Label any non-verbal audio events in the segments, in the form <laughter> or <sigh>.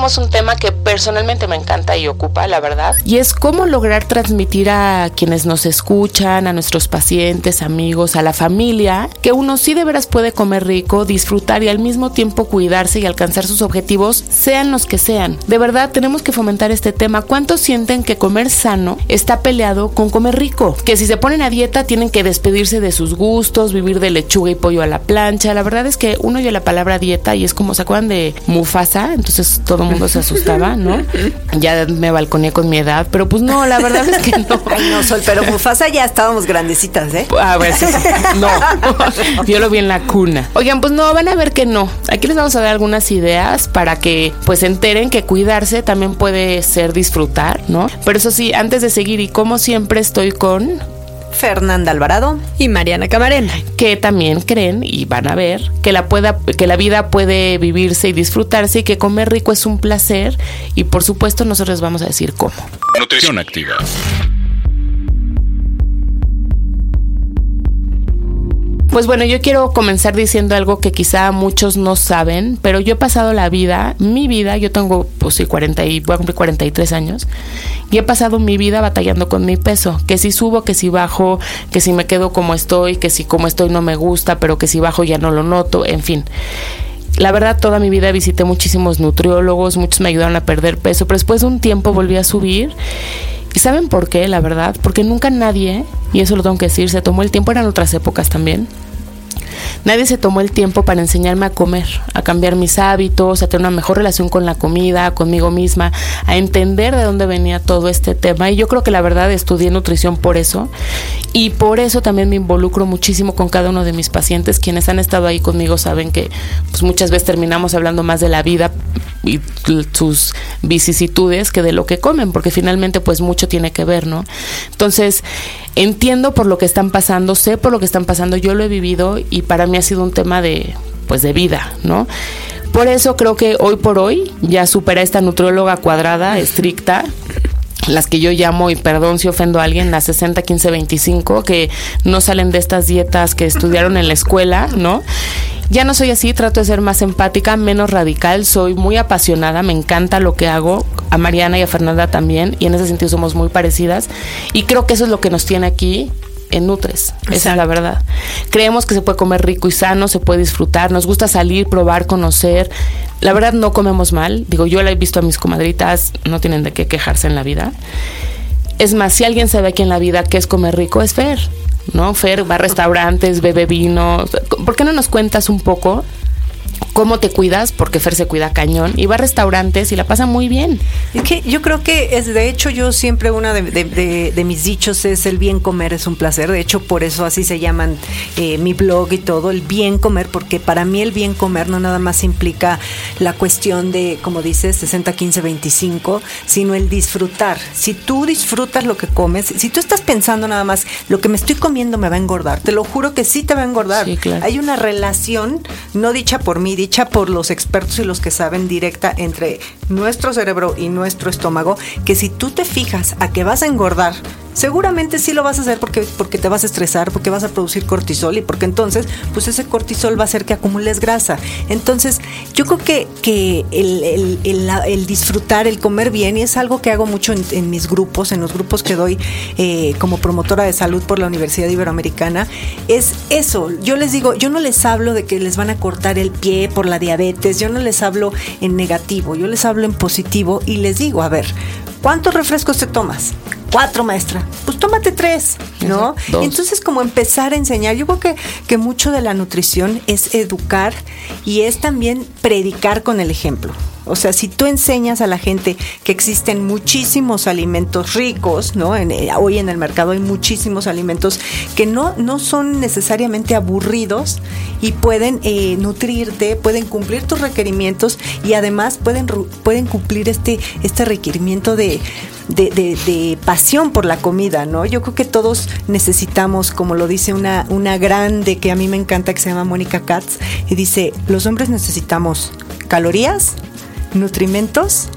Tenemos un tema que personalmente me encanta y ocupa, la verdad. Y es cómo lograr transmitir a quienes nos escuchan, a nuestros pacientes, amigos, a la familia, que uno sí de veras puede comer rico, disfrutar y al mismo tiempo cuidarse y alcanzar sus objetivos, sean los que sean. De verdad, tenemos que fomentar este tema. ¿Cuántos sienten que comer sano está peleado con comer rico? Que si se ponen a dieta tienen que despedirse de sus gustos, vivir de lechuga y pollo a la plancha. La verdad es que uno oye la palabra dieta y es como, ¿se acuerdan de Mufasa? Entonces todo mundo se asustaba, ¿no? Ya me balconé con mi edad, pero pues no, la verdad es que no. Ay, no, Sol, pero Mufasa ya estábamos grandecitas, ¿eh? A ver, sí, sí. no. Yo lo vi en la cuna. Oigan, pues no, van a ver que no. Aquí les vamos a dar algunas ideas para que pues se enteren que cuidarse también puede ser disfrutar, ¿no? Pero eso sí, antes de seguir y como siempre estoy con Fernanda Alvarado y Mariana Camarena, que también creen y van a ver que la pueda que la vida puede vivirse y disfrutarse y que comer rico es un placer y por supuesto nosotros vamos a decir cómo. Nutrición activa. Pues bueno, yo quiero comenzar diciendo algo que quizá muchos no saben, pero yo he pasado la vida, mi vida, yo tengo pues sí 40 y voy a cumplir 43 años y he pasado mi vida batallando con mi peso, que si subo, que si bajo, que si me quedo como estoy, que si como estoy no me gusta, pero que si bajo ya no lo noto, en fin. La verdad, toda mi vida visité muchísimos nutriólogos, muchos me ayudaron a perder peso, pero después de un tiempo volví a subir. ¿Y saben por qué, la verdad? Porque nunca nadie, y eso lo tengo que decir, se tomó el tiempo, eran otras épocas también, Nadie se tomó el tiempo para enseñarme a comer, a cambiar mis hábitos, a tener una mejor relación con la comida, conmigo misma, a entender de dónde venía todo este tema. Y yo creo que la verdad estudié nutrición por eso. Y por eso también me involucro muchísimo con cada uno de mis pacientes. Quienes han estado ahí conmigo saben que pues, muchas veces terminamos hablando más de la vida y sus vicisitudes que de lo que comen, porque finalmente pues mucho tiene que ver, ¿no? Entonces, entiendo por lo que están pasando, sé por lo que están pasando, yo lo he vivido y para mí ha sido un tema de pues de vida, ¿no? Por eso creo que hoy por hoy ya supera esta nutrióloga cuadrada, estricta, las que yo llamo, y perdón si ofendo a alguien, las 60, 15, 25, que no salen de estas dietas que estudiaron en la escuela, ¿no? Ya no soy así, trato de ser más empática, menos radical, soy muy apasionada, me encanta lo que hago, a Mariana y a Fernanda también, y en ese sentido somos muy parecidas, y creo que eso es lo que nos tiene aquí en Nutres, esa es la verdad. Creemos que se puede comer rico y sano, se puede disfrutar, nos gusta salir, probar, conocer. La verdad no comemos mal, digo, yo la he visto a mis comadritas, no tienen de qué quejarse en la vida. Es más, si alguien sabe aquí en la vida qué es comer rico, es Fer. ¿no? Fer va a restaurantes, bebe vino. ¿Por qué no nos cuentas un poco cómo te cuidas, porque Fer se cuida cañón, y va a restaurantes y la pasa muy bien. Es que yo creo que es, de hecho, yo siempre una de, mis dichos es el bien comer es un placer. De hecho, por eso así se llaman eh, mi blog y todo, el bien comer, porque para mí el bien comer no nada más implica la cuestión de, como dices, 60, 15, 25, sino el disfrutar. Si tú disfrutas lo que comes, si tú estás pensando nada más, lo que me estoy comiendo me va a engordar, te lo juro que sí te va a engordar. Hay una relación no dicha por mí, dicha por los expertos y los que saben directa entre nuestro cerebro y nuestro estómago, que si tú te fijas a que vas a engordar, seguramente sí lo vas a hacer porque, porque te vas a estresar, porque vas a producir cortisol y porque entonces, pues ese cortisol va a hacer que acumules grasa. Entonces, yo creo que, que el, disfrutar, el comer bien, y es algo que hago mucho en, mis grupos, en los grupos que doy eh, como promotora de salud por la Universidad Iberoamericana, es eso. Yo les digo, yo no les hablo de que les van a cortar el pie por la diabetes, yo no les hablo en negativo, yo les hablo en positivo y les digo, a ver, ¿cuántos refrescos te tomas? Cuatro, maestra. Pues tómate tres, ¿no? Dos. Entonces, como empezar a enseñar, yo creo que, que mucho de la nutrición es educar y es también predicar con el ejemplo. O sea, si tú enseñas a la gente que existen muchísimos alimentos ricos, ¿no? En, eh, hoy en el mercado hay muchísimos alimentos que no, no son necesariamente aburridos y pueden eh, nutrirte, pueden cumplir tus requerimientos y además pueden, pueden cumplir este, este requerimiento de, de, de- de pasión por la comida, ¿no? Yo creo que todos necesitamos, como lo dice una, una grande que a mí me encanta, que se llama Mónica Katz, y dice, los hombres necesitamos calorías, nutrimentos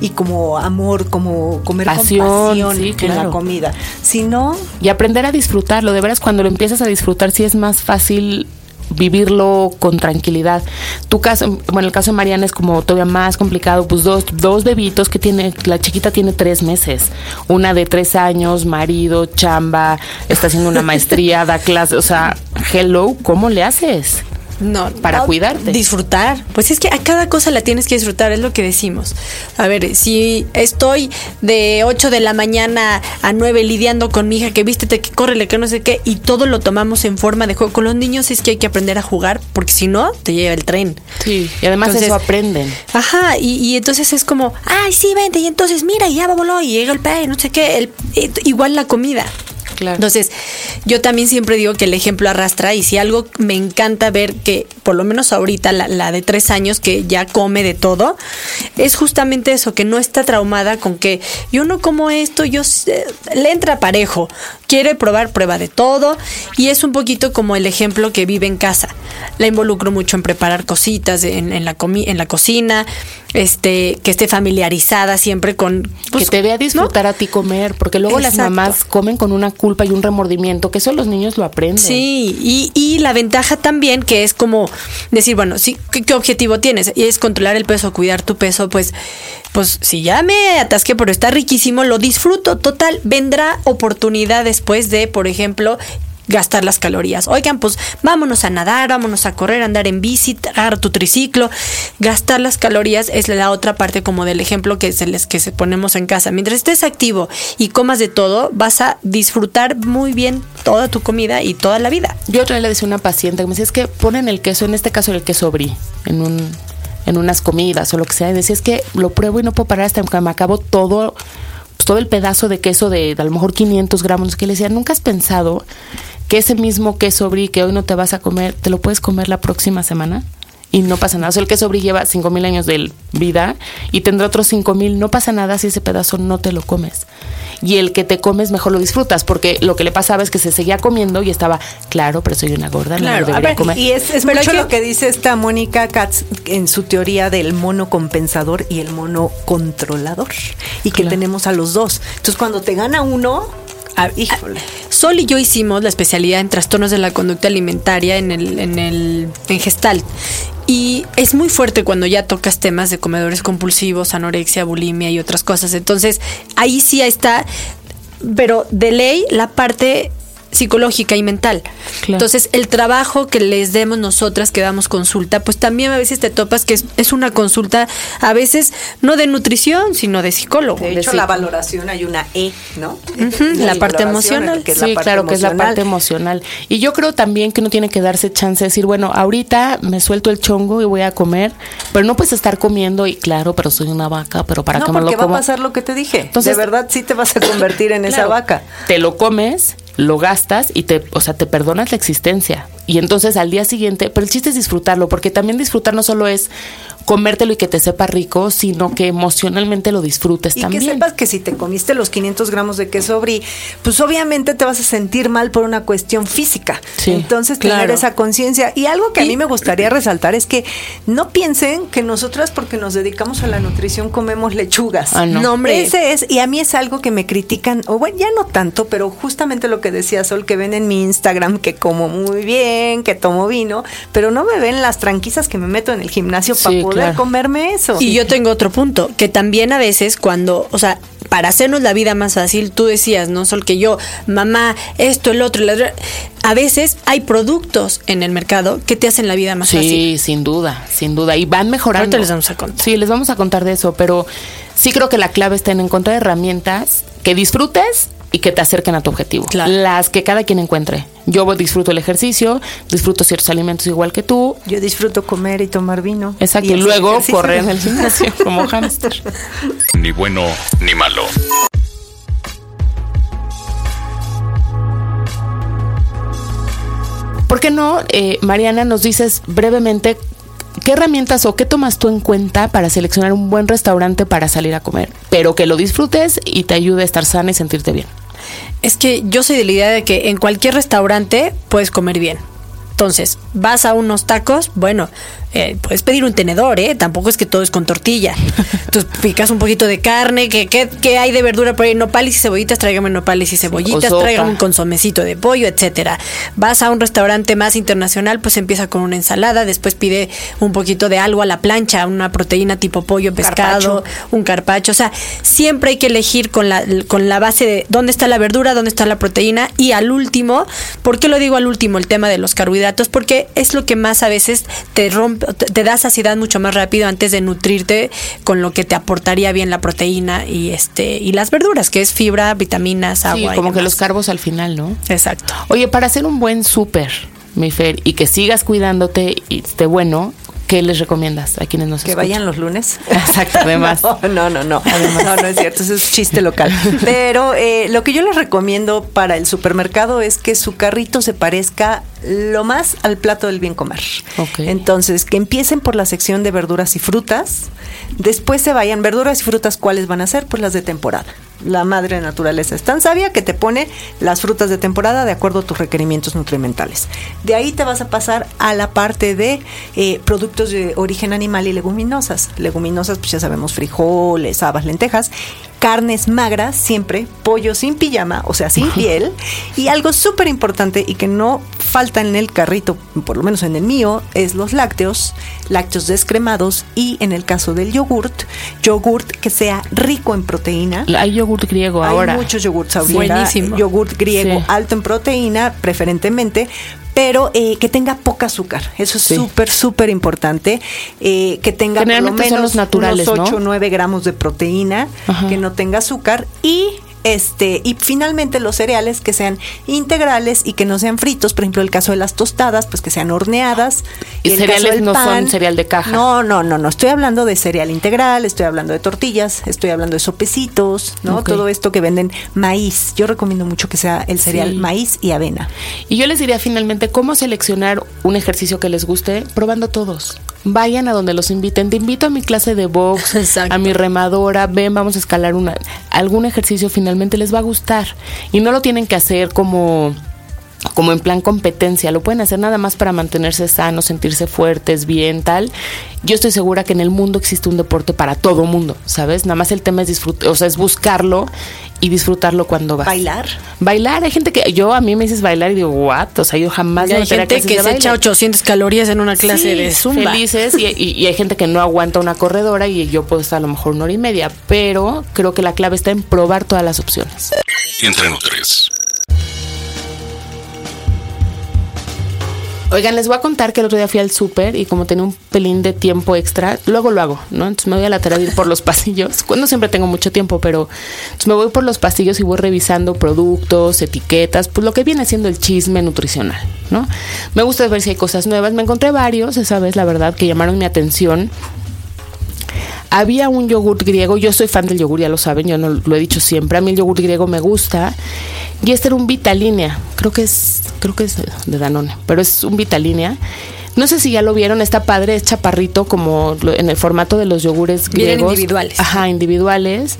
y como amor, como comer Pasión, con pasión sí, en la comida. Si no, Y aprender a disfrutarlo. De veras, cuando lo empiezas a disfrutar, sí es más fácil vivirlo con tranquilidad. Tu caso, bueno, el caso de Mariana es como todavía más complicado, pues dos, dos bebitos que tiene, la chiquita tiene tres meses, una de tres años, marido, chamba, está haciendo una maestría, da clase, o sea, hello, ¿cómo le haces? No, Para no, cuidarte. Disfrutar. Pues es que a cada cosa la tienes que disfrutar, es lo que decimos. A ver, si estoy de 8 de la mañana a 9 lidiando con mi hija, que vístete, que córrele, que no sé qué, y todo lo tomamos en forma de juego. Con los niños es que hay que aprender a jugar, porque si no, te lleva el tren. Sí, y además Entonces- eso aprenden. Ajá, y, y entonces es como, ay, sí, vente, y entonces mira, y ya voló, y llega el pay, no sé qué, el- eh, igual la comida. Entonces, yo también siempre digo que el ejemplo arrastra y si algo me encanta ver que, por lo menos ahorita, la, de tres años que ya come de todo, es justamente eso, que no está traumada con que yo no como esto, yo sé- le entra parejo, quiere probar prueba de todo y es un poquito como el ejemplo que vive en casa. La involucro mucho en preparar cositas en, en la, comi- en la cocina, este, que esté familiarizada siempre con... pues, que te vea disfrutar ¿no? a ti comer, porque luego las mamás comen con una culpa y un remordimiento, que eso los niños lo aprenden. Sí, y, y la ventaja también que es como decir, bueno, sí, ¿qué, qué objetivo tienes? Y es controlar el peso, cuidar tu peso, pues, pues si ya me atasqué, pero está riquísimo, lo disfruto. Total, vendrá oportunidad después de, por ejemplo, gastar las calorías. Oigan, pues vámonos a nadar, vámonos a correr, andar en bici, agarra tu triciclo. Gastar las calorías es la otra parte como del ejemplo que se les que se ponemos en casa. Mientras estés activo y comas de todo, vas a disfrutar muy bien toda tu comida y toda la vida. Yo otra vez le decía a una paciente que me decía, es que ponen el queso, en este caso el queso brie, en un en unas comidas o lo que sea, y decía, es que lo pruebo y no puedo parar hasta que me acabo todo, pues, todo el pedazo de queso de, de a lo mejor 500 gramos, que le decía, ¿nunca has pensado que ese mismo queso brie que hoy no te vas a comer, te lo puedes comer la próxima semana? Y no pasa nada. O sea, el queso brie lleva 5000 años de vida y tendrá otros 5000. No pasa nada si ese pedazo no te lo comes. Y el que te comes mejor lo disfrutas, porque lo que le pasaba es que se seguía comiendo y estaba, claro, pero soy una gorda, no Claro, lo a debería ver, comer. y es, es Pero mucho que- lo que dice esta Mónica Katz en su teoría del mono compensador y el mono controlador. Y que Claro. tenemos a los dos. Entonces, cuando te gana uno, ah, híjole. Sol y yo hicimos la especialidad en trastornos de la conducta alimentaria en el, en el en Gestalt. Y es muy fuerte cuando ya tocas temas de comedores compulsivos, anorexia, bulimia y otras cosas. Entonces, ahí sí está, pero de ley la parte psicológica y mental. Claro. Entonces, el trabajo que les demos nosotras que damos consulta, pues también a veces te topas que es, es una consulta, a veces no de nutrición, sino de psicólogo. De hecho, la valoración hay una E, ¿no? La parte emocional. que es sí, la parte claro, que es la parte emocional. Y yo creo también que uno tiene que darse chance de decir, bueno, ahorita me suelto el chongo y voy a comer, pero no puedes estar comiendo y claro, pero soy una vaca, pero para no, que me porque lo va a pasar lo que te dije. Entonces- de verdad, sí te vas a convertir en <laughs> esa vaca. Te lo comes, lo gastas y te, o sea, te perdonas la existencia. Y entonces al día siguiente, pero el chiste es disfrutarlo, porque también disfrutar no solo es comértelo y que te sepa rico, sino que emocionalmente lo disfrutes Y también. que sepas que si te comiste los 500 gramos de queso brie, pues obviamente te vas a sentir mal por una cuestión física. Sí, Entonces tener esa conciencia. Y algo que a Y- mí me gustaría resaltar es que no piensen que nosotras porque nos dedicamos a la nutrición comemos lechugas. Ah, no. No, hombre. Ese es, y a mí es algo que me critican, o bueno, ya no tanto, pero justamente lo que decía Sol, que ven en mi Instagram que como muy bien, que tomo vino, pero no me ven las tranquisas que me meto en el gimnasio Sí, para poder claro. comerme eso. Y yo tengo otro punto, que también a veces cuando, o sea, para hacernos la vida más fácil, tú decías, no solo que yo, mamá, esto, el otro, el otro, a veces hay productos en el mercado que te hacen la vida más Sí, fácil. sin duda, sin duda. Y van mejorando. Ahorita les vamos a contar. Sí, les vamos a contar de eso, pero sí creo que la clave está en encontrar herramientas que disfrutes, y que te acerquen a tu objetivo. Claro. Las que cada quien encuentre. Yo disfruto el ejercicio, disfruto ciertos alimentos igual que tú. Yo disfruto comer y tomar vino. Exacto, y, luego ejercicio. correr en el gimnasio <laughs> como hámster. <laughs> Ni bueno ni malo. ¿Por qué no, eh, Mariana, nos dices brevemente qué herramientas o qué tomas tú en cuenta para seleccionar un buen restaurante para salir a comer, pero que lo disfrutes y te ayude a estar sana y sentirte bien? Es que yo soy de la idea de que en cualquier restaurante puedes comer bien. Entonces, vas a unos tacos, bueno, eh, puedes pedir un tenedor, ¿eh? Tampoco es que todo es con tortilla. <laughs> Entonces, picas un poquito de carne, ¿qué, qué, qué hay de verdura por ahí? Nopales y cebollitas, tráigame nopales y cebollitas, tráigame un consomecito de pollo, etcétera. Vas a un restaurante más internacional, pues empieza con una ensalada, después pide un poquito de algo a la plancha, una proteína tipo pollo, pescado, un carpacho. O sea, siempre hay que elegir con la, con la base de dónde está la verdura, dónde está la proteína y al último, ¿por qué lo digo al último? El tema de los carbohidratos, porque es lo que más a veces te rompe, te, da saciedad mucho más rápido antes de nutrirte con lo que te aportaría bien la proteína y este y las verduras, que es fibra, vitaminas, agua. Sí, y como que los carbos al final, ¿no? Exacto. Oye, para hacer un buen súper, mi Fer, y que sigas cuidándote y esté bueno, ¿qué les recomiendas a quienes nos Que escuchan? vayan los lunes. <laughs> Exacto, además. <laughs> No, no, no, no. No, no es cierto, eso es chiste local. <laughs> Pero eh, lo que yo les recomiendo para el supermercado es que su carrito se parezca lo más al plato del bien comer. Ok. Entonces, que empiecen por la sección de verduras y frutas, después se vayan, verduras y frutas, ¿cuáles van a ser? Pues las de temporada. La madre naturaleza es tan sabia que te pone las frutas de temporada de acuerdo a tus requerimientos nutrimentales. De ahí te vas a pasar a la parte de eh, productos de origen animal y leguminosas. Leguminosas, pues ya sabemos, frijoles, habas, lentejas. Carnes magras, siempre, pollo sin pijama, o sea, sin piel. Y algo súper importante y que no falta en el carrito, por lo menos en el mío, es los lácteos, lácteos descremados y en el caso del yogurt, yogurt que sea rico en proteína. Hay yogurt griego ahora. Hay muchos yogurts ahorita. Buenísimo. Yogurt griego Sí. alto en proteína, preferentemente, pero eh, que tenga poca azúcar. Eso es Sí. súper, súper importante. Eh, que tenga por lo son menos los naturales, unos 8 ¿no? o 9 gramos de proteína, Ajá. que no tenga azúcar y este y finalmente los cereales que sean integrales y que no sean fritos, por ejemplo el caso de las tostadas, pues que sean horneadas. Y el caso cereales del no son pan- cereal de caja. No, no, no, no. Estoy hablando de cereal integral, estoy hablando de tortillas, estoy hablando de sopecitos, ¿no? Todo esto que venden maíz. Yo recomiendo mucho que sea el cereal Sí. maíz y avena. Y yo les diría finalmente cómo seleccionar un ejercicio que les guste, probando todos. Vayan a donde los inviten. Te invito a mi clase de box, <laughs> Exacto. a mi remadora. Ven, vamos a escalar una, algún ejercicio. Finalmente les va a gustar. Y no lo tienen que hacer como como en plan competencia, lo pueden hacer nada más para mantenerse sanos, sentirse fuertes, bien, tal. Yo estoy segura que en el mundo existe un deporte para todo mundo, ¿sabes? Nada más el tema es disfrutar, o sea, es buscarlo y disfrutarlo cuando vas. Bailar. Bailar, hay gente que yo a mí me dices bailar y digo, "What?" O sea, yo jamás Y hay gente que se baile. echa 800 calorías en una clase Sí, de zumba. Felices y, y- y hay gente que no aguanta una corredora y yo puedo estar a lo mejor una hora y media, pero creo que la clave está en probar todas las opciones. Entre Nutres. Oigan, les voy a contar que el otro día fui al súper y como tenía un pelín de tiempo extra, luego lo hago, ¿no? Entonces me voy a la tarea de ir por los <laughs> pasillos. Cuando siempre tengo mucho tiempo, pero me voy por los pasillos y voy revisando productos, etiquetas, pues lo que viene siendo el chisme nutricional, ¿no? Me gusta ver si hay cosas nuevas. Me encontré varios, esa vez, la verdad, que llamaron mi atención. Había un yogurt griego, yo soy fan del yogur, ya lo saben, yo no lo he dicho siempre, a mí el yogur griego me gusta. Y este era un Vitalínea, creo que es, creo que es de Danone, pero es un Vitalínea. No sé si ya lo vieron, está padre, es chaparrito como en el formato de los yogures griegos. individuales. Ajá, individuales.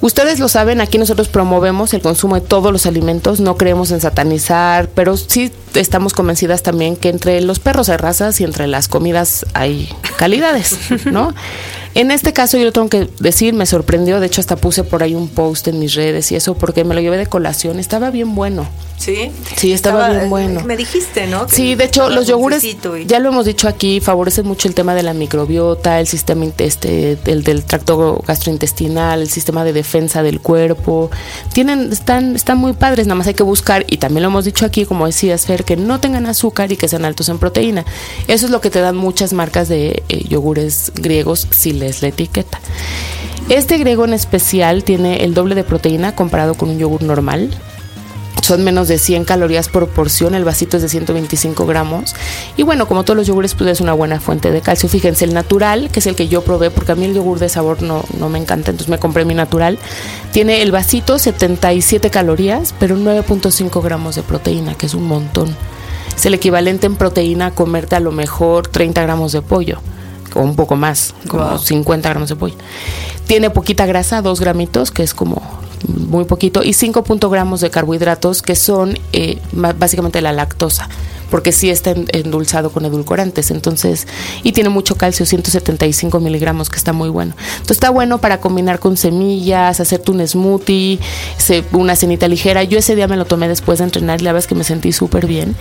Ustedes lo saben, aquí nosotros promovemos el consumo de todos los alimentos, no creemos en satanizar, pero sí estamos convencidas también que entre los perros hay razas y entre las comidas hay calidades, ¿no? <laughs> En este caso yo lo tengo que decir, me sorprendió, de hecho hasta puse por ahí un post en mis redes y eso porque me lo llevé de colación, estaba bien bueno. Sí. Sí, estaba bien bueno. Me dijiste, ¿no? Que Sí, de hecho, los yogures, y- ya lo hemos dicho aquí, favorecen mucho el tema de la microbiota, el sistema este, el del tracto gastrointestinal, el sistema de defensa del cuerpo. Tienen, están, están muy padres, nada más hay que buscar, y también lo hemos dicho aquí, como decías, Fer, que no tengan azúcar y que sean altos en proteína. Eso es lo que te dan muchas marcas de eh, yogures griegos si lees la etiqueta. Este griego en especial tiene el doble de proteína comparado con un yogur normal son menos de 100 calorías por porción, el vasito es de 125 gramos. Y bueno, como todos los yogures, pues es una buena fuente de calcio. Fíjense, el natural, que es el que yo probé, porque a mí el yogur de sabor no, no me encanta, entonces me compré mi natural. Tiene el vasito 77 calorías, pero 9.5 gramos de proteína, que es un montón. Es el equivalente en proteína a comerte a lo mejor 30 gramos de pollo o un poco más, como 50 gramos de pollo. Tiene poquita grasa, 2 gramitos, que es como muy poquito, y 5 gramos de carbohidratos, que son eh, básicamente la lactosa, porque sí está endulzado con edulcorantes, entonces, y tiene mucho calcio, 175 miligramos, que está muy bueno. Entonces está bueno para combinar con semillas, hacerte un smoothie, una cenita ligera. Yo ese día me lo tomé después de entrenar y la verdad es que me sentí súper bien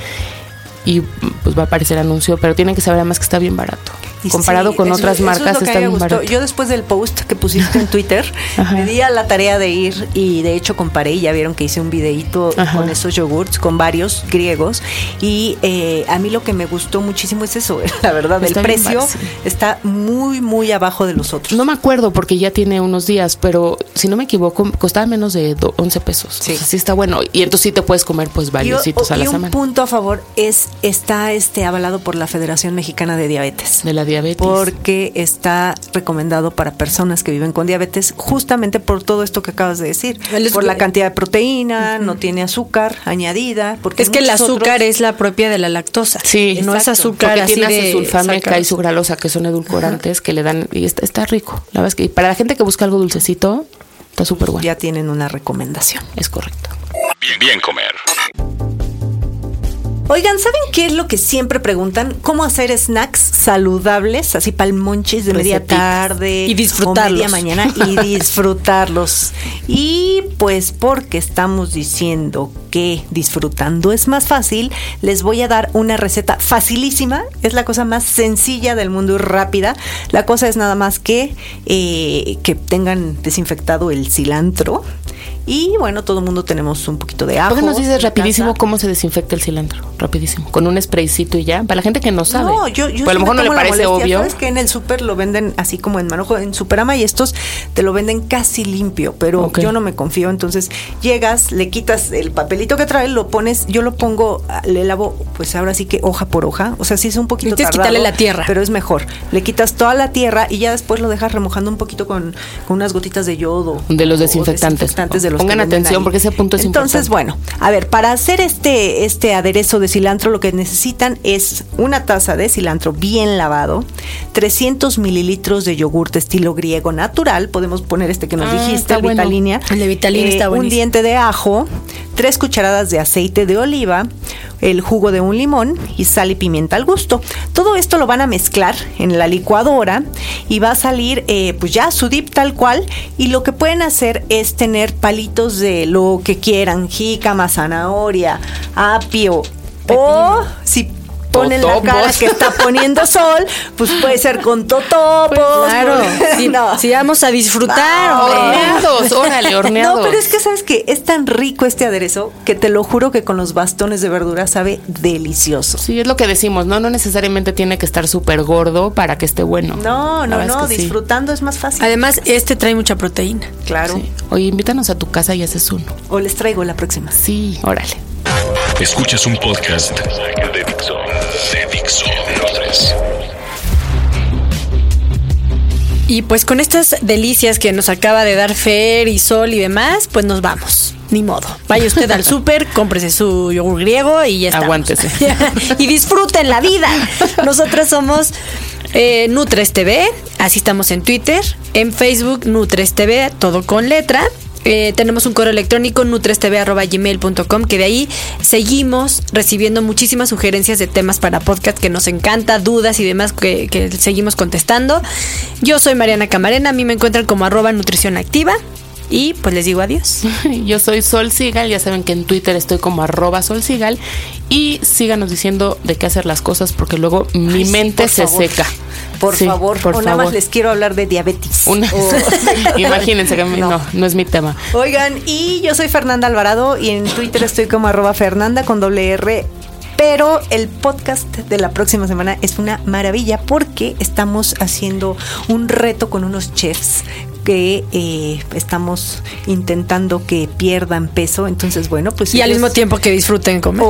y pues va a aparecer anuncio, pero tienen que saber además que está bien barato. Comparado con otras marcas está bien barato. Yo después del post que pusiste en Twitter, <laughs> me di a la tarea de ir y de hecho comparé y ya vieron que hice un videito con esos yogurts, con varios griegos y eh, a mí lo que me gustó muchísimo es eso, <laughs> la verdad, el precio está muy, muy abajo de los otros. No me acuerdo porque ya tiene unos días, pero si no me equivoco, costaba menos de 11 pesos. Sí. sí está bueno. Y entonces sí te puedes comer pues varios a la y un punto a favor es está este avalado por la Federación Mexicana de Diabetes. De la diabetes. Porque está recomendado para personas que viven con diabetes justamente por todo esto que acabas de decir. Por la cantidad de proteína, no tiene azúcar añadida. Porque es que el azúcar es la propia de la lactosa. Sí, no es azúcar porque tiene sulfámica y sugralosa, que son edulcorantes que le dan y está, está rico. La verdad es que para la gente que busca algo dulcecito, está súper bueno. Ya tienen una recomendación. Es correcto. Bien, bien comer. Oigan, ¿saben qué es lo que siempre preguntan? ¿Cómo hacer snacks saludables, así palmonches de media tarde y disfrutarlos. media mañana y <laughs> disfrutarlos? Y pues porque estamos diciendo que disfrutando es más fácil, les voy a dar una receta facilísima. Es la cosa más sencilla del mundo y rápida. La cosa es nada más que eh, que tengan desinfectado el cilantro y bueno, todo el mundo tenemos un poquito de ajo. ¿Por qué nos dices rapidísimo cómo se desinfecta el cilantro? Rapidísimo. Con un spraycito y ya. Para la gente que no sabe. No, yo, yo pues a lo mejor no le parece obvio. Sabes que en el súper lo venden así como en manojo, en Superama y estos te lo venden casi limpio, pero yo no me confío. Entonces llegas, le quitas el papelito que trae, lo pones, yo lo pongo, le lavo, pues ahora sí que hoja por hoja. O sea, sí es un poquito tardado. quitarle la tierra. Pero es mejor. Le quitas toda la tierra y ya después lo dejas remojando un poquito con, con unas gotitas de yodo. De los desinfectantes. de Pongan atención porque ese punto es Entonces, bueno, a ver, para hacer este, este aderezo de cilantro, lo que necesitan es una taza de cilantro bien lavado, 300 mililitros de yogur de estilo griego natural, podemos poner este que nos ah, dijiste, el Vitalina. El de bueno. Eh, un diente de ajo, tres cucharadas de aceite de oliva, el jugo de un limón y sal y pimienta al gusto. Todo esto lo van a mezclar en la licuadora y va a salir eh, pues ya su dip tal cual y lo que pueden hacer es tener palitos de lo que quieran, jícama, zanahoria, apio o si ponen la cara que está poniendo sol, pues puede ser con totopos. Pues claro, si, vamos a disfrutar. horneados, órale, horneados. <laughs> No, pero es que sabes que es tan rico este aderezo que te lo juro que con los bastones de verdura sabe delicioso. Sí, es lo que decimos, ¿no? No necesariamente tiene que estar súper gordo para que esté bueno. No, no, no, disfrutando es más fácil. Además, este trae mucha proteína. Claro. Oye, invítanos a tu casa y haces uno. O les traigo la próxima. Sí, órale. Escuchas un podcast de. De Dixo. Y pues con estas delicias que nos acaba de dar Fer y Sol y demás, pues nos vamos. Ni modo. Vaya usted al <laughs> súper, cómprese su yogur griego y ya está. Aguántese. <laughs> y disfruten la vida. Nosotras somos eh, Nutres TV, así estamos en Twitter, en Facebook Nutres TV, todo con letra. Eh, tenemos un correo electrónico nutrestv.gmail.com que de ahí seguimos recibiendo muchísimas sugerencias de temas para podcast que nos encanta, dudas y demás que, que seguimos contestando. Yo soy Mariana Camarena, a mí me encuentran como arroba nutrición activa. Y pues les digo adiós. <laughs> Yo soy Sol Sigal, ya saben que en Twitter estoy como arroba Sol Sigal. Y síganos diciendo de qué hacer las cosas porque luego mi mente se seca. Por favor, por o nada más les quiero hablar de diabetes. <laughs> Imagínense que no. no. es mi tema. Oigan, y yo soy Fernanda Alvarado y en Twitter estoy como arroba Fernanda con doble R pero el podcast de la próxima semana es una maravilla porque estamos haciendo un reto con unos chefs que eh, estamos intentando que pierdan peso. Entonces, bueno, pues... Y al mismo tiempo que disfruten comer.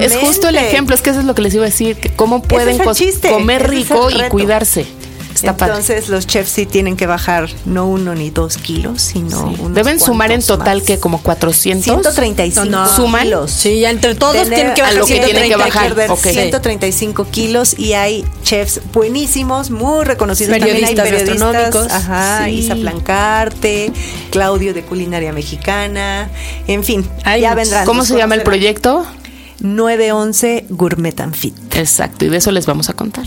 Es, es justo el ejemplo, es que eso es lo que les iba a decir, que cómo pueden es comer rico y cuidarse. Está padre. Entonces los chefs sí tienen que bajar no uno ni dos kilos, sino unos Deben sumar en total más. que como 400. 135 No, no. ¿Suman? kilos. Sí, ya entre todos Tener tienen que a bajar lo que tienen que 130 bajar, perder ok. 135 kilos y hay chefs buenísimos, muy reconocidos. También hay Periodistas periodistas. gastronómicos. Ajá, Sí. Isa Plancarte, Claudio de Culinaria Mexicana. En fin, Hay ya muchos. vendrán. ¿Cómo se llama el proyecto? 911 Gourmet and Fit. Exacto, y de eso les vamos a contar.